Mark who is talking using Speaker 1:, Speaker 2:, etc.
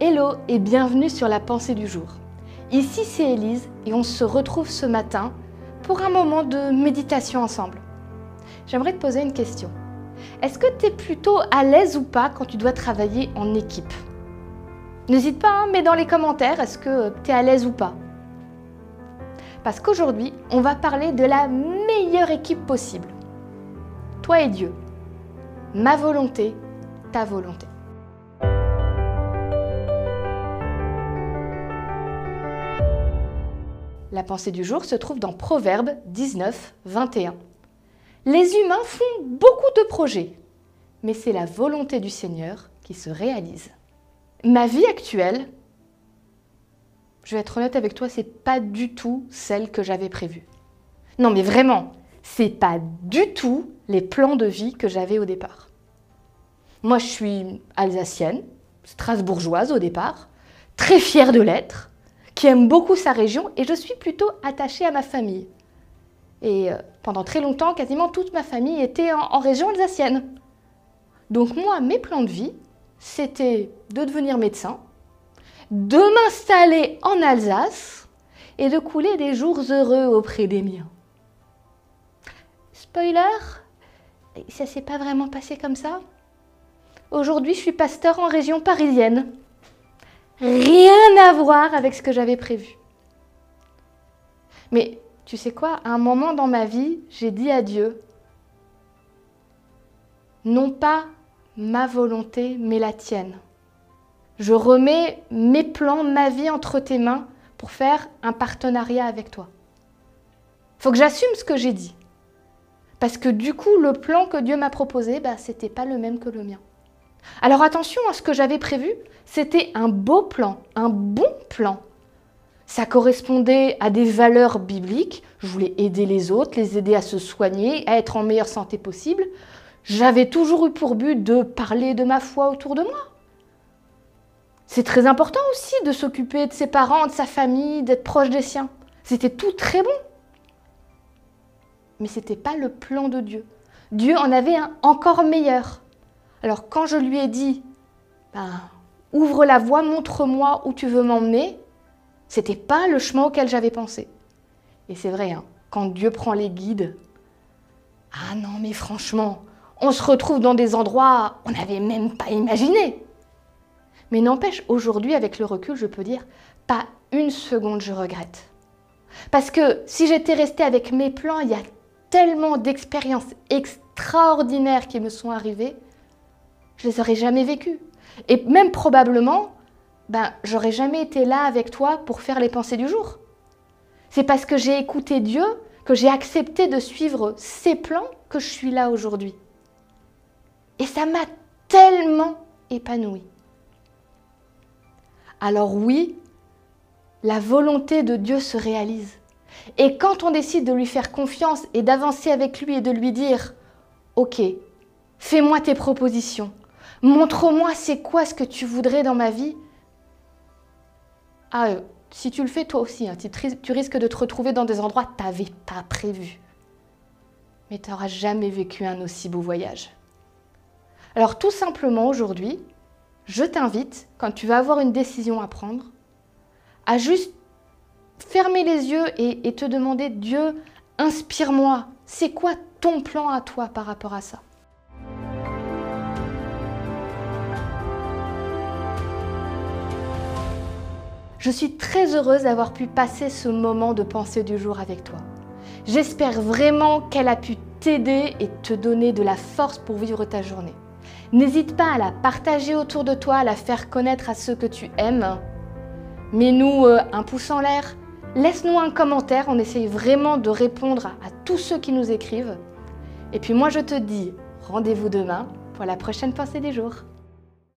Speaker 1: Hello et bienvenue sur la pensée du jour. Ici c'est Élise et on se retrouve ce matin pour un moment de méditation ensemble. J'aimerais te poser une question. Est-ce que tu es plutôt à l'aise ou pas quand tu dois travailler en équipe? N'hésite pas, hein, mets dans les commentaires, est-ce que tu es à l'aise ou pas? Parce qu'aujourd'hui, on va parler de la meilleure équipe possible. Toi et Dieu. Ma volonté, ta volonté. La pensée du jour se trouve dans Proverbe 19, 21. Les humains font beaucoup de projets, mais c'est la volonté du Seigneur qui se réalise. Ma vie actuelle, je vais être honnête avec toi, c'est pas du tout celle que j'avais prévue. Non mais vraiment, c'est pas du tout les plans de vie que j'avais au départ. Moi, je suis alsacienne, strasbourgeoise au départ, très fière de l'être qui aime beaucoup sa région et je suis plutôt attachée à ma famille. Et euh, pendant très longtemps, quasiment toute ma famille était en, région alsacienne. Donc moi, mes plans de vie, c'était de devenir médecin, de m'installer en Alsace et de couler des jours heureux auprès des miens. Spoiler, ça s'est pas vraiment passé comme ça. Aujourd'hui, je suis pasteur en région parisienne rien à voir avec ce que j'avais prévu. Mais tu sais quoi, à un moment dans ma vie, j'ai dit à Dieu, non pas ma volonté, mais la tienne. Je remets mes plans, ma vie entre tes mains pour faire un partenariat avec toi. Faut que j'assume ce que j'ai dit. Parce que du coup, le plan que Dieu m'a proposé, bah, ce n'était pas le même que le mien. Alors attention à ce que j'avais prévu, c'était un beau plan, un bon plan. Ça correspondait à des valeurs bibliques. Je voulais aider les autres, les aider à se soigner, à être en meilleure santé possible. J'avais toujours eu pour but de parler de ma foi autour de moi. C'est très important aussi de s'occuper de ses parents, de sa famille, d'être proche des siens. C'était tout très bon. Mais ce n'était pas le plan de Dieu. Dieu en avait un encore meilleur. Alors quand je lui ai dit, ben, ouvre la voie, montre-moi où tu veux m'emmener, c'était pas le chemin auquel j'avais pensé. Et c'est vrai, hein, quand Dieu prend les guides, ah non mais franchement, on se retrouve dans des endroits on n'avait même pas imaginé. Mais n'empêche, aujourd'hui, avec le recul, je peux dire, pas une seconde je regrette. Parce que si j'étais restée avec mes plans, il y a tellement d'expériences extraordinaires qui me sont arrivées je les aurais jamais vécues. Et même probablement, ben, j'aurais jamais été là avec toi pour faire les pensées du jour. C'est parce que j'ai écouté Dieu, que j'ai accepté de suivre ses plans, que je suis là aujourd'hui. Et ça m'a tellement épanouie. Alors oui, la volonté de Dieu se réalise. Et quand on décide de lui faire confiance et d'avancer avec lui et de lui dire, OK, fais-moi tes propositions, Montre-moi c'est quoi ce que tu voudrais dans ma vie? Ah, euh, si tu le fais toi aussi, hein, tu, risques de te retrouver dans des endroits que tu n'avais pas prévus. Mais tu n'auras jamais vécu un aussi beau voyage. Alors tout simplement aujourd'hui, je t'invite, quand tu vas avoir une décision à prendre, à juste fermer les yeux et te demander, Dieu, inspire-moi, c'est quoi ton plan à toi par rapport à ça? Je suis très heureuse d'avoir pu passer ce moment de pensée du jour avec toi. J'espère vraiment qu'elle a pu t'aider et te donner de la force pour vivre ta journée. N'hésite pas à la partager autour de toi, à la faire connaître à ceux que tu aimes. Mets-nous euh, un pouce en l'air, laisse-nous un commentaire, on essaye vraiment de répondre à tous ceux qui nous écrivent. Et puis moi je te dis rendez-vous demain pour la prochaine pensée des jours.